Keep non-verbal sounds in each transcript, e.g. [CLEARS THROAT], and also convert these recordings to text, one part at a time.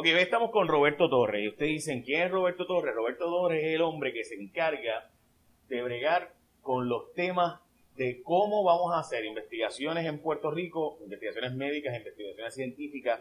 Ok, hoy estamos con Roberto Torres. Y ustedes dicen, ¿quién es Roberto Torres? Roberto Torres es el hombre que se encarga de bregar con los temas de cómo vamos a hacer investigaciones en Puerto Rico, investigaciones médicas, investigaciones científicas.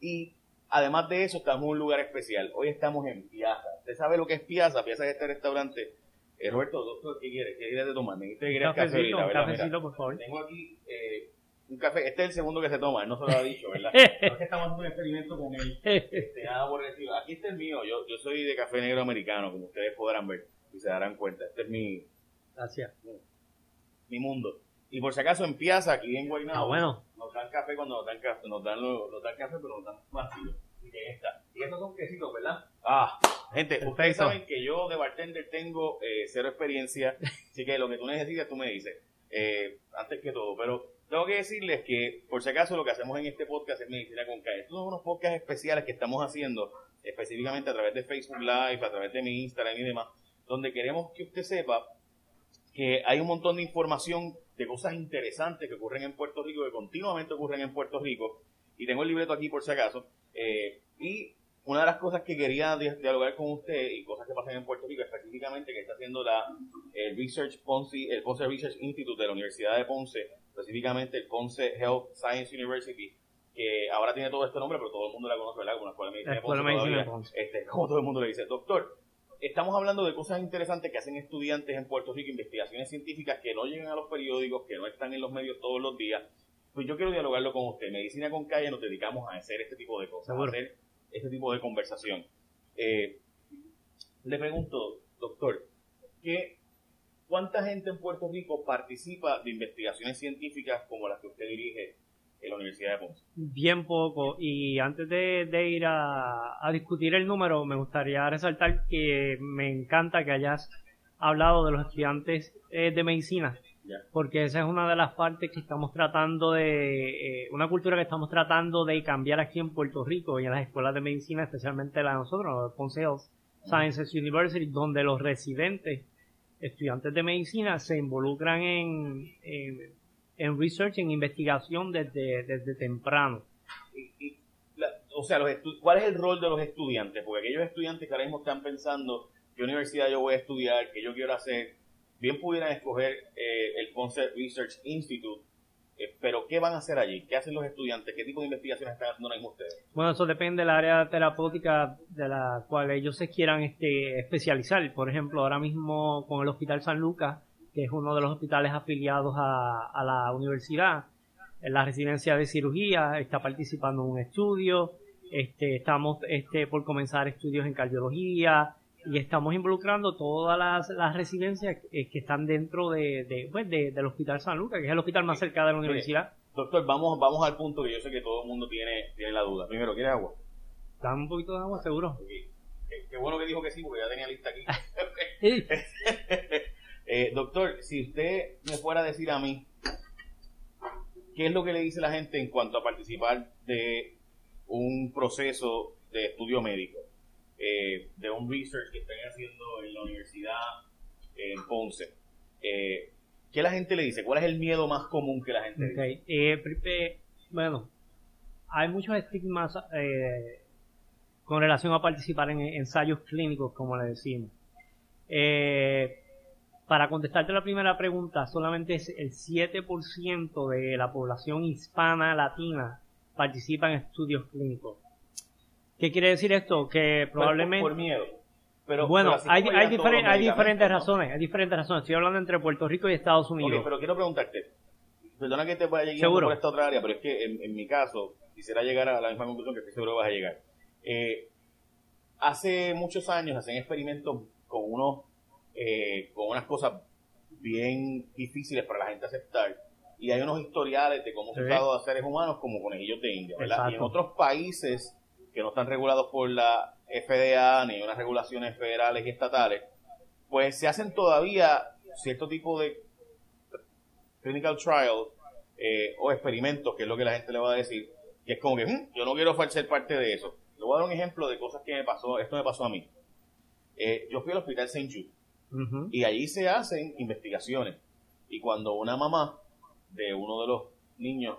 Y además de eso, estamos en un lugar especial. Hoy estamos en Piazza. ¿Usted sabe lo que es Piazza? Piazza es este restaurante. Eh, Roberto, doctor, ¿qué quieres? ¿Qué quieres de tomar? Me dijiste que querías café Cafecito, por favor. Tengo aquí eh, un café. Este es el segundo que se toma. Él no se lo ha dicho, ¿verdad? [LAUGHS] No es que estamos haciendo un experimento con él. Este, nada por. Aquí está el mío. Yo, yo soy de café negro americano, como ustedes podrán ver y se darán cuenta. Este es mi, Gracias. mi mundo. Y por si acaso en Piazza, aquí en Guaynabo, Ah, bueno. nos dan café cuando nos dan café, nos dan, lo- nos dan café, pero nos dan vacío. Y que está. Y estos son quesitos, ¿verdad? Ah, gente, ustedes saben que yo de bartender tengo eh, cero experiencia, así que lo que tú necesitas tú me dices, eh, antes que todo. Pero tengo que decirles que, por si acaso, lo que hacemos en este podcast es Medicina con Calle. Estos son unos podcasts especiales que estamos haciendo, específicamente a través de Facebook Live, a través de mi Instagram y demás, donde queremos que usted sepa que hay un montón de información de cosas interesantes que ocurren en Puerto Rico, que continuamente ocurren en Puerto Rico, y tengo el libreto aquí por si acaso, eh, y una de las cosas que quería di- dialogar con usted y cosas que pasan en Puerto Rico específicamente que está haciendo la el Research Ponce, el Ponce Research Institute de la Universidad de Ponce, específicamente el Ponce Health Science University, que ahora tiene todo este nombre, pero todo el mundo la conoce, ¿verdad? Como la Escuela de Medicina La. Escuela de Medicina todavía. Ponce. Este, como todo el mundo le dice, doctor, estamos hablando de cosas interesantes que hacen estudiantes en Puerto Rico, investigaciones científicas que no llegan a los periódicos, que no están en los medios todos los días. Pues yo quiero dialogarlo con usted. Medicina con calle nos dedicamos a hacer este tipo de cosas, a hacer este tipo de conversación. Eh, le pregunto, doctor, ¿qué, ¿cuánta gente en Puerto Rico participa de investigaciones científicas como las que usted dirige en la Universidad de Ponce? Bien poco. Y antes de, de ir a, a discutir el número, me gustaría resaltar que me encanta que hayas hablado de los estudiantes eh, de medicina. Porque esa es una de las partes que estamos tratando de, eh, una cultura que estamos tratando de cambiar aquí en Puerto Rico y en las escuelas de medicina, especialmente la de nosotros, la Ponce Health Sciences University, donde los residentes, estudiantes de medicina, se involucran en, en, research, en investigación desde, desde temprano. y- y la- o sea, los ¿cuál es el rol de los estudiantes? Porque aquellos estudiantes que ahora mismo están pensando qué universidad yo voy a estudiar, qué yo quiero hacer, bien pudieran escoger eh, el Ponce Research Institute, eh, pero ¿qué van a hacer allí? ¿Qué hacen los estudiantes? ¿Qué tipo de investigaciones están haciendo ahora ustedes? Bueno, eso depende del área terapéutica de la cual ellos se quieran este, especializar. Por ejemplo, ahora mismo con el Hospital San Lucas, que es uno de los hospitales afiliados a, a la universidad, en la residencia de cirugía está participando en un estudio, este, estamos este, por comenzar estudios en cardiología y estamos involucrando todas las, las residencias eh, que están dentro de, de, pues, de- del Hospital San Lucas, que es el hospital más cerca de la universidad. Doctor, vamos, vamos al punto que yo sé que todo el mundo tiene, tiene la duda. Primero, ¿quieres agua? Dame un poquito de agua, seguro. Ok. Qué, qué bueno que dijo que sí, porque ya tenía lista aquí. [LAUGHS] [LAUGHS] Eh, doctor, si usted me fuera a decir a mí, ¿qué es lo que le dice la gente en cuanto a participar de un proceso de estudio médico? Eh, de un research que están haciendo en la universidad en Ponce. Eh, ¿Qué la gente le dice? ¿Cuál es el miedo más común que la gente dice? Ok, eh, eh, bueno, hay muchos estigmas eh, con relación a participar en ensayos clínicos, como le decimos. Eh, para contestarte la primera pregunta, solamente es el 7% de la población hispana latina participa en estudios clínicos. ¿Qué quiere decir esto? Que probablemente... Por, por miedo. Pero, bueno, pero hay, hay, diferen- hay diferentes razones, hay diferentes razones. Estoy hablando entre Puerto Rico y Estados Unidos. Ok, pero quiero preguntarte, perdona que te vaya guiando Seguro. por esta otra área, pero es que en, en mi caso quisiera llegar a la misma conclusión que estoy seguro vas a llegar. Eh, hace muchos años hacen experimentos con unos, eh, con unas cosas bien difíciles para la gente aceptar y hay unos historiales de cómo se ha Sí. usado a seres humanos como conejillos de India, ¿verdad? Y en otros países que no están regulados por la FDA ni unas regulaciones federales y estatales, pues se hacen todavía cierto tipo de clinical trial eh, o experimentos, que es lo que la gente le va a decir, que es como que "Mm, yo no quiero ser parte de eso. Le voy a dar un ejemplo de cosas que me pasó, esto me pasó a mí. Eh, yo fui al hospital St. Jude y allí se hacen investigaciones. Y cuando una mamá de uno de los niños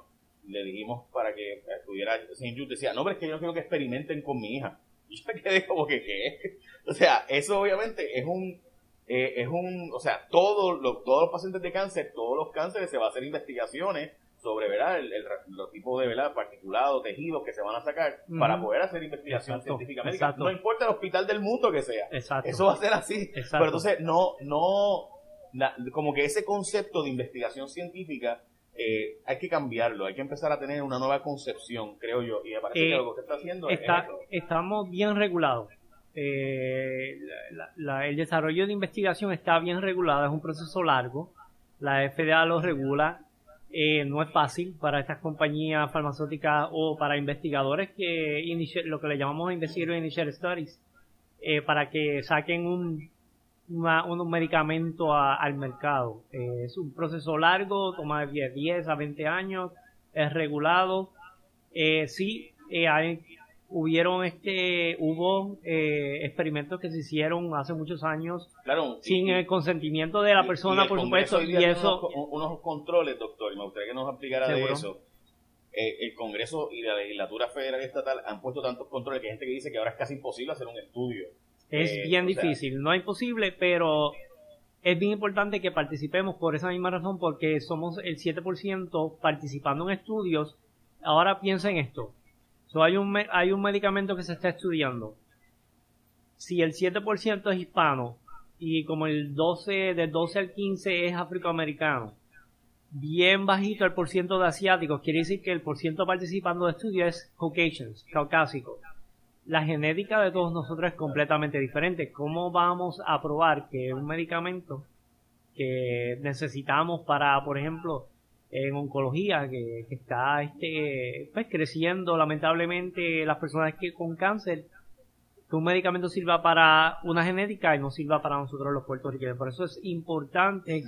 le dijimos para que estuviera St. Jude, decía, no, pero es que yo no quiero que experimenten con mi hija. [LAUGHS] Y yo me quedé como que, ¿qué? [LAUGHS] O sea, eso obviamente es un, eh, es un, o sea, todos los, todos los pacientes de cáncer, todos los cánceres se va a hacer investigaciones sobre ¿verdad? El, los tipos de ¿verdad? particulados, tejidos que se van a sacar para poder hacer investigación científica médica. No importa el hospital del mundo que sea. Eso va a ser así. Pero entonces no, no, como que ese concepto de investigación científica eh, hay que cambiarlo, hay que empezar a tener una nueva concepción, creo yo. Y me parece que eh, lo que usted está haciendo está, Estamos bien regulados. Eh, el desarrollo de investigación está bien regulado, es un proceso largo. La FDA lo regula eh, no es fácil para estas compañías farmacéuticas o para investigadores que lo que le llamamos investigator initial studies eh, para que saquen un, un medicamento al mercado. Eh, es un proceso largo, toma de 10 a 20 años, es regulado. sí, hay, hubieron este hubo eh, experimentos que se hicieron hace muchos años sin el consentimiento de la persona por supuesto y eso unos, controles doctor y me gustaría que nos explicara de eso eh, el Congreso y la legislatura federal y estatal han puesto tantos controles que hay gente que dice que ahora es casi imposible hacer un estudio es eh, bien difícil no es imposible pero es bien importante que participemos por esa misma razón porque somos el 7% participando en estudios ahora piensa en esto hay, un, hay un medicamento que se está estudiando. Si el 7% es hispano y como el 12, del 12 al 15 es afroamericano, bien bajito el porciento de asiáticos, quiere decir que el porciento participando de estudio es Caucasians, caucásico. La genética de todos nosotros es completamente diferente. ¿Cómo vamos a probar que un medicamento que necesitamos para, por ejemplo, en oncología que, está este, pues, creciendo lamentablemente las personas que con cáncer que un medicamento sirva para una genética y no sirva para nosotros los puertorriqueños por eso es importante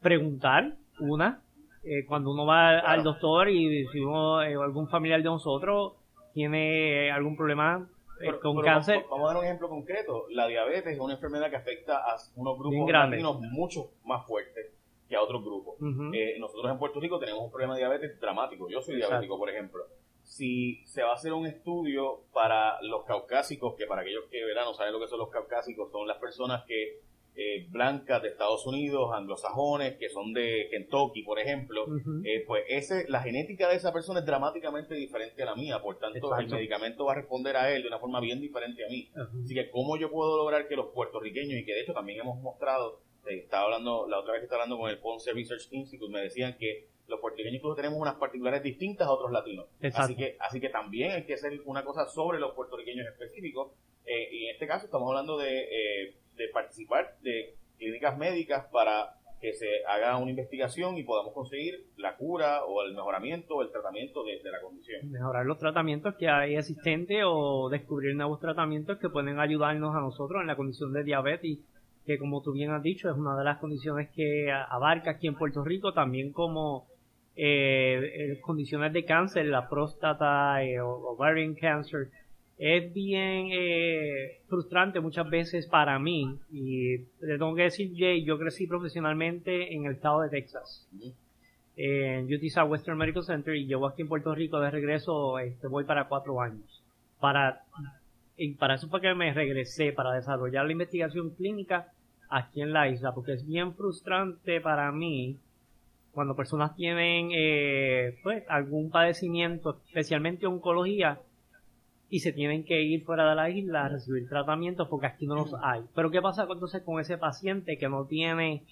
preguntar una eh, cuando uno va al doctor y si uno, eh, algún familiar de nosotros tiene algún problema eh, con cáncer. Vamos, a dar un ejemplo concreto. La diabetes es una enfermedad que afecta a unos grupos latinos mucho más fuertes que a otros grupos. Eh, nosotros en Puerto Rico tenemos un problema de diabetes dramático. Yo soy diabético, por ejemplo. Si se va a hacer un estudio para los caucásicos, que para aquellos que verán no saben lo que son los caucásicos, son las personas que eh, blancas de Estados Unidos, anglosajones, que son de Kentucky, por ejemplo, eh, pues ese, la genética de esa persona es dramáticamente diferente a la mía, por tanto el medicamento va a responder a él de una forma bien diferente a mí. Así que cómo yo puedo lograr que los puertorriqueños, y que de hecho también hemos mostrado estaba hablando, la otra vez que estaba hablando con el Ponce Research Institute, me decían que los puertorriqueños incluso tenemos unas particulares distintas a otros latinos. Así que, así que también hay que hacer una cosa sobre los puertorriqueños específicos. Eh, y en este caso estamos hablando de, eh, de participar de clínicas médicas para que se haga una investigación y podamos conseguir la cura o el mejoramiento o el tratamiento de, de, la condición. Mejorar los tratamientos que hay existentes o descubrir nuevos tratamientos que pueden ayudarnos a nosotros en la condición de diabetes que como tú bien has dicho es una de las condiciones que abarca aquí en Puerto Rico, también como eh, eh condiciones de cáncer, la próstata eh, ovarian cancer, es bien eh, frustrante muchas veces para mí y le tengo que decir Jay, yo crecí profesionalmente en el estado de Texas. En UT Western Medical Center y llevo aquí en Puerto Rico de regreso este, voy para cuatro años. Para y para eso fue que me regresé para desarrollar la investigación clínica aquí en la isla, porque es bien frustrante para mí cuando personas tienen eh, pues algún padecimiento, especialmente oncología, y se tienen que ir fuera de la isla a recibir tratamientos porque aquí no los hay. Pero ¿qué pasa entonces con ese paciente que no tiene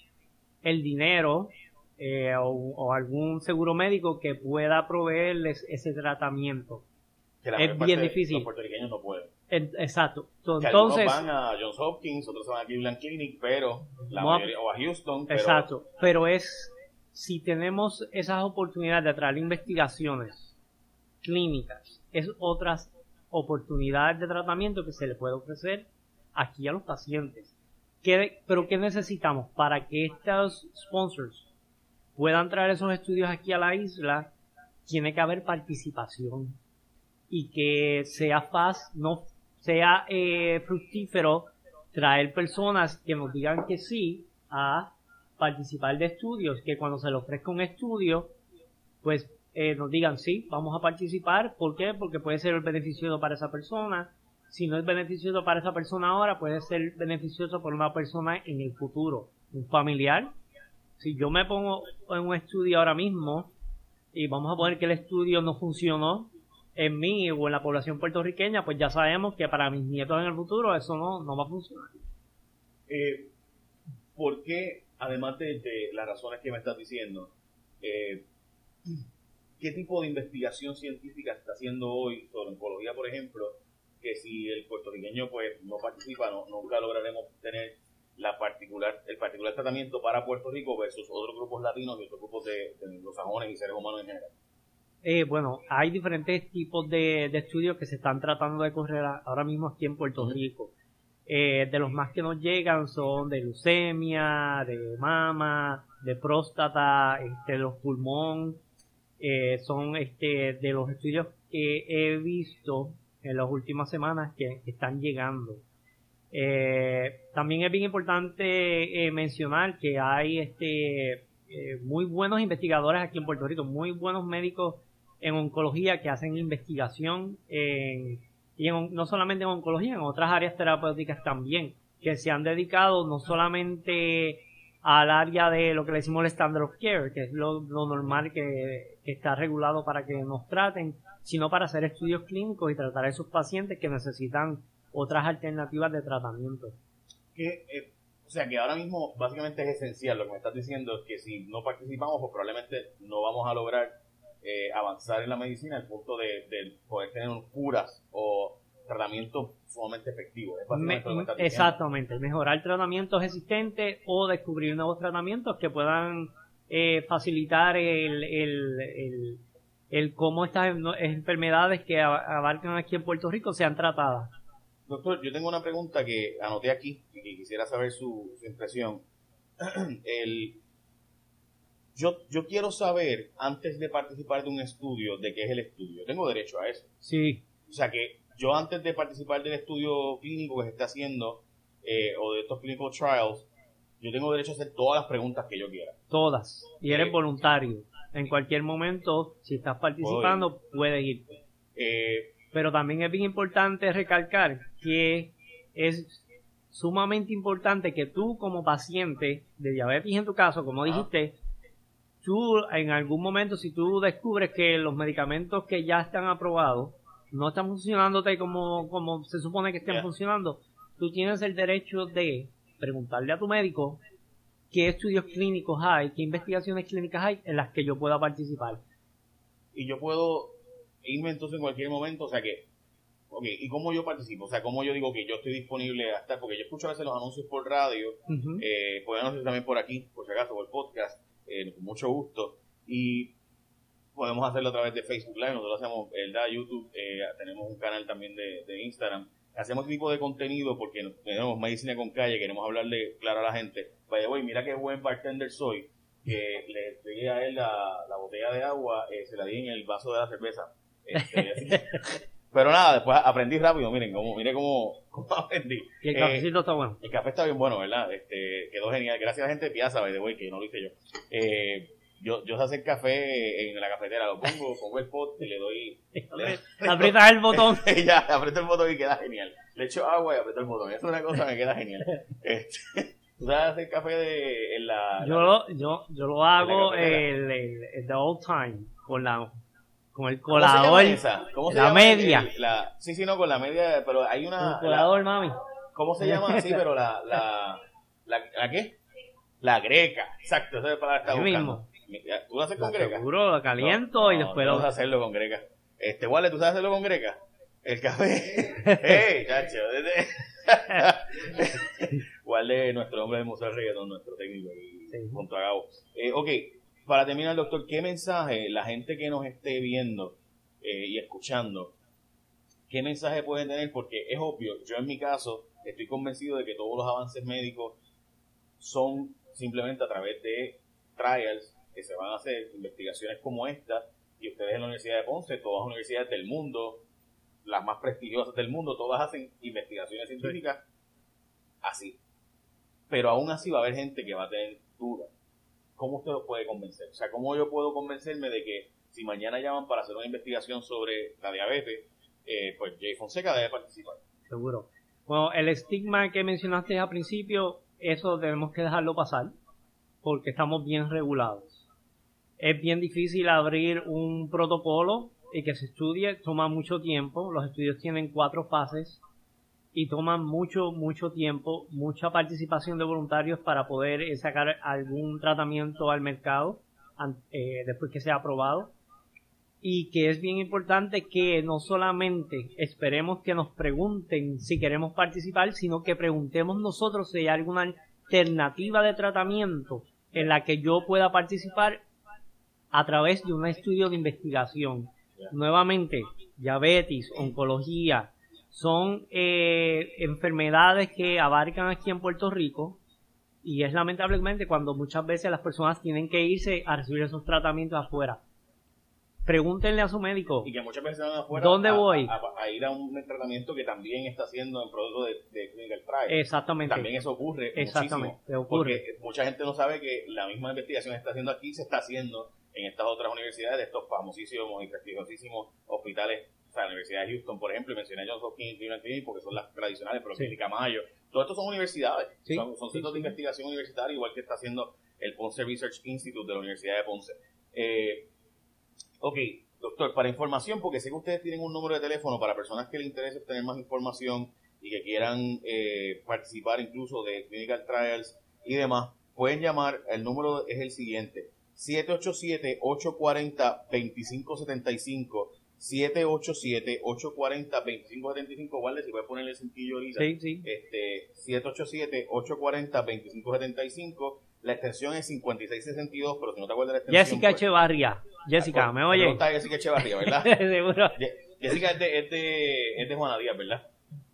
el dinero eh, o, algún seguro médico que pueda proveerles ese tratamiento? es bien difícil. Los puertorriqueños no pueden. Exacto. Entonces, van a Johns Hopkins, otros van a Cleveland Clinic, pero la mayoría, o a Houston. Pero, exacto. Pero es si tenemos esas oportunidades de atraer investigaciones clínicas, es otras oportunidades de tratamiento que se le puede ofrecer aquí a los pacientes. ¿Qué, pero ¿qué necesitamos? Para que estos sponsors puedan traer esos estudios aquí a la isla, tiene que haber participación y que sea fácil, no sea eh, fructífero traer personas que nos digan que sí a participar de estudios, que cuando se le ofrezca un estudio, pues eh, nos digan sí, vamos a participar. ¿Por qué? Porque puede ser beneficioso para esa persona. Si no es beneficioso para esa persona ahora, puede ser beneficioso para una persona en el futuro, un familiar. Si yo me pongo en un estudio ahora mismo y vamos a poner que el estudio no funcionó en mí o en la población puertorriqueña, pues ya sabemos que para mis nietos en el futuro eso no, no va a funcionar. Eh, ¿Por qué, además de, las razones que me estás diciendo, eh, qué tipo de investigación científica está haciendo hoy sobre oncología, por ejemplo, que si el puertorriqueño pues no participa, no, nunca lograremos tener la particular, el particular tratamiento para Puerto Rico versus otros grupos latinos y otros grupos de, los sajones y seres humanos en general? Eh, bueno, hay diferentes tipos de, estudios que se están tratando de correr ahora mismo aquí en Puerto Rico. Eh, de los más que nos llegan son de leucemia, de mama, de próstata, este, de los pulmón. Eh, son este, de los estudios que he visto en las últimas semanas que están llegando. Eh, también es bien importante eh, mencionar que hay este, eh, muy buenos investigadores aquí en Puerto Rico, muy buenos médicos en oncología que hacen investigación en, y no solamente en oncología, en otras áreas terapéuticas también, que se han dedicado no solamente al área de lo que le decimos el standard of care, que es lo, normal que, que, está regulado para que nos traten, sino para hacer estudios clínicos y tratar a esos pacientes que necesitan otras alternativas de tratamiento. Que, eh, o sea, que ahora mismo básicamente es esencial lo que me estás diciendo, es que si no participamos, pues probablemente no vamos a lograr eh, avanzar en la medicina al punto de, poder tener curas o tratamientos sumamente efectivos. exactamente, mejorar tratamientos existentes o descubrir nuevos tratamientos que puedan eh, facilitar el, el, el, cómo estas enfermedades que abarcan aquí en Puerto Rico sean tratadas. Doctor, yo tengo una pregunta que anoté aquí y que quisiera saber su, impresión. [CLEARS THROAT] el, yo, yo quiero saber, antes de participar de un estudio, de qué es el estudio. Tengo derecho a eso. Sí. O sea que yo antes de participar del estudio clínico que se está haciendo, eh, o de estos clinical trials, yo tengo derecho a hacer todas las preguntas que yo quiera. Todas. Y eres eh, voluntario. En cualquier momento, si estás participando, puedes irte. Eh, pero también es bien importante recalcar que es sumamente importante que tú como paciente de diabetes en tu caso, como dijiste, tú en algún momento si tú descubres que los medicamentos que ya están aprobados no están funcionándote como, como se supone que estén funcionando, tú tienes el derecho de preguntarle a tu médico qué estudios clínicos hay, qué investigaciones clínicas hay en las que yo pueda participar. Y yo puedo irme entonces en cualquier momento, o sea que, ok, ¿y cómo yo participo? O sea, ¿cómo yo digo que yo estoy disponible hasta, porque yo escucho a veces los anuncios por radio, eh, pueden anunciar también por aquí, por si acaso, por el podcast, eh, con mucho gusto, y podemos hacerlo a través de Facebook Live, nosotros hacemos, ¿verdad? YouTube, eh, tenemos un canal también de, Instagram, hacemos este tipo de contenido porque tenemos medicina con calle, queremos hablarle claro a la gente, vaya, güey, mira qué buen bartender soy, que le pedí a él la, la botella de agua, se la di en el vaso de la cerveza este, [LAUGHS] pero nada, después aprendí rápido, miren cómo, miren cómo, aprendí. Y el cafecito está bueno. El café está bien bueno, ¿verdad? Este, quedó genial. Gracias a la gente de Piazza, by the way, que no lo hice yo. Eh, yo, yo sé hacer café en la cafetera, lo pongo, [LAUGHS] pongo el pot y le doy... [LAUGHS] Aprietas el botón. [LAUGHS] ya, aprieto el botón y queda genial. Le echo agua y aprieto el botón. Es una cosa que queda genial. Este, ¿Tú sabes hacer café de, en la... Yo, lo, yo, yo lo hago el, el, el, the old time, con la con el colador. ¿Cómo se llama la media. la, sí, sí, no, con la media, pero hay una. El colador, mami. ¿Cómo se llama? Sí, pero la, la, la, la qué? La greca. Exacto, esa es para estar buscando. mismo. ¿Tú lo haces con greca? Seguro, lo caliento y después lo. Vamos a hacerlo con greca. Este, Wale, ¿tú sabes hacerlo con greca? El café. [LAUGHS] ¡Ey, chacho! [LAUGHS] Wale, nuestro hombre de Museo Reggaeton, nuestro técnico ahí, junto a Gabo. Eh, ok, para terminar, doctor, ¿qué mensaje la gente que nos esté viendo eh, y escuchando, qué mensaje puede tener? Porque es obvio, yo en mi caso estoy convencido de que todos los avances médicos son simplemente a través de trials que se van a hacer, investigaciones como esta, y ustedes en la Universidad de Ponce, todas las universidades del mundo, las más prestigiosas del mundo, todas hacen investigaciones científicas así. Pero aún así va a haber gente que va a tener dudas ¿cómo usted lo puede convencer? O sea, ¿cómo yo puedo convencerme de que si mañana llaman para hacer una investigación sobre la diabetes, eh, pues Jay Fonseca debe participar. Seguro. Bueno, el estigma que mencionaste al principio, eso debemos que dejarlo pasar, porque estamos bien regulados. Es bien difícil abrir un protocolo y que se estudie, toma mucho tiempo, los estudios tienen cuatro fases y toman mucho, mucho tiempo, mucha participación de voluntarios para poder eh, sacar algún tratamiento al mercado eh, después que sea aprobado. Y que es bien importante que no solamente esperemos que nos pregunten si queremos participar, sino que preguntemos nosotros si hay alguna alternativa de tratamiento en la que yo pueda participar a través de un estudio de investigación. Nuevamente, diabetes, oncología, son eh, enfermedades que abarcan aquí en Puerto Rico y es lamentablemente cuando muchas veces las personas tienen que irse a recibir esos tratamientos afuera. Pregúntenle a su médico. Y que muchas veces van afuera ¿Dónde a, voy? A, ir a un tratamiento que también está haciendo en producto de, de clinical trial. Exactamente. También eso ocurre Exactamente. Ocurre. Porque mucha gente no sabe que la misma investigación que está haciendo aquí se está haciendo en estas otras universidades, de estos famosísimos y prestigiosísimos hospitales o sea, la Universidad de Houston, por ejemplo, y mencioné a Johns Hopkins y Cleveland Clinic porque son las tradicionales, pero Sí. Clínica Mayo, todo esto son universidades, Sí, son, son sí, centros de investigación universitaria, igual que está haciendo el Ponce Research Institute de la Universidad de Ponce. Eh, ok, doctor, para información, porque sé que ustedes tienen un número de teléfono para personas que les interese obtener más información y que quieran eh, participar incluso de clinical trials y demás, pueden llamar, el número es el siguiente, 787-840-2575, 787-840-2575, guarde si puede ponerle el cintillo ahorita, Sí, sí. este, 787-840-2575, la extensión es 5662, pero si no te acuerdas de la extensión... Jessica pues- Echevarria. Jessica, Ah, ¿me pues, oye? pregunta a Jessica Echevarría, ¿verdad? [LAUGHS] Seguro. Jessica es de, es de, es de Juana Díaz, ¿verdad?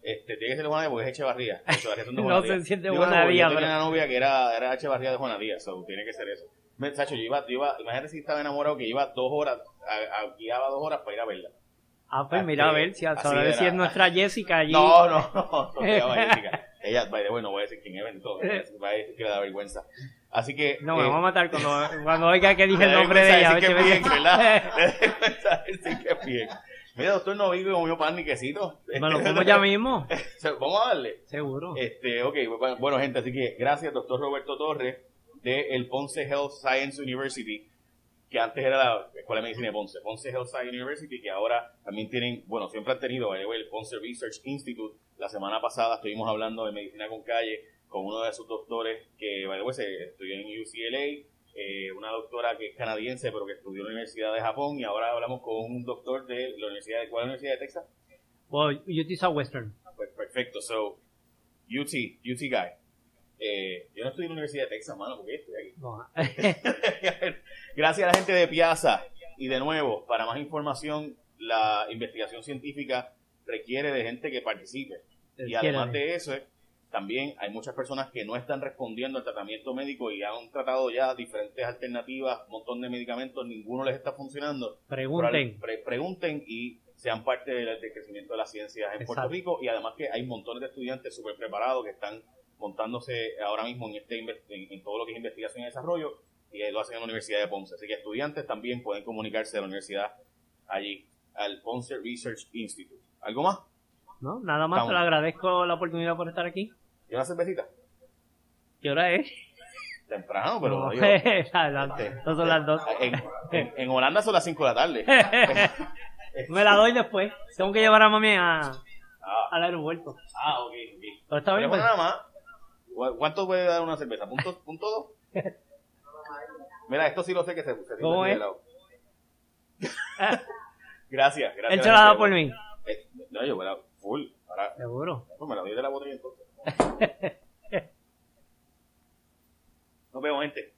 Este, tiene que ser de Juana Díaz porque es Echevarría. Echevarría son de No Juana sé Díaz. si es de Digo, Juana no, Díaz, Yo tenía una novia que era, era Echevarría de Juana Díaz, so, tiene que ser eso. Me, Sacho, yo iba, yo iba, imagínate si estaba enamorado que iba dos horas, a, a- guiaba dos horas para ir a verla. Ah, pues mira, a ver si Así ahora era. si es nuestra Jessica allí. No, no, [LAUGHS] no, no Jessica. Ella, by the way, no voy a decir quién es, bendito, va a decir que le da vergüenza. Así que... No, me eh, vamos a matar cuando, cuando oiga que dije el nombre de ella. a si que bien, ¿verdad? [LAUGHS] Que bien. Mira, doctor, no vive comió pan ni quesito. Me lo como ya mismo. [LAUGHS] Vamos a darle. Seguro. Este, ok, bueno, bueno, gente, así que gracias, doctor Roberto Torres, de el Ponce Health Science University, que antes era la Escuela de Medicina de Ponce, Ponce Health Science University, que ahora también tienen, bueno, siempre han tenido el Ponce Research Institute. La semana pasada estuvimos hablando de medicina con calle con uno de sus doctores que, by the way, se estudió en UCLA, eh, una doctora que es canadiense, pero que estudió en la Universidad de Japón, y ahora hablamos con un doctor de la Universidad de, ¿cuál Universidad de Texas? Well, UT Southwestern. Pues perfecto, so UT, UT guy. Eh, yo no estoy en la Universidad de Texas, mano, porque estoy aquí. No. [LAUGHS] Gracias a la gente de Piazza. Y de nuevo, para más información, la investigación científica requiere de gente que participe. Y además de eso, también hay muchas personas que no están respondiendo al tratamiento médico y han tratado ya diferentes alternativas, un montón de medicamentos, ninguno les está funcionando. Pregunten. Pre- pregunten y sean parte del, del crecimiento de las ciencias en Puerto. Rico y además que hay montones de estudiantes súper preparados que están montándose ahora mismo en, este, en, en todo lo que es investigación y desarrollo y lo hacen en la Universidad de Ponce. Así que estudiantes también pueden comunicarse a la universidad allí, al Ponce Research Institute. ¿Algo más? No, nada más, te agradezco la oportunidad por estar aquí. ¿Y una cervecita? ¿Qué hora es? Temprano, pero No, digo, [LAUGHS] no son las dos. en, en- en Holanda son las 5 de la tarde. [LAUGHS] Me la doy después. Tengo que llevar a mami a, Ah, al aeropuerto. ah ok, ok. Pero está bien, Pero pues. nada más. ¿Cu- ¿Cuánto puede dar una cerveza? ¿Punto, punto dos? [LAUGHS] Mira, esto sí lo sé que se, se ¿Cómo es? lado. [LAUGHS] Gracias, gracias. Él se por mí. Eh, no, yo me la full. Ahora, Seguro. pues me la doy de la botella entonces. [LAUGHS] Nos vemos, gente.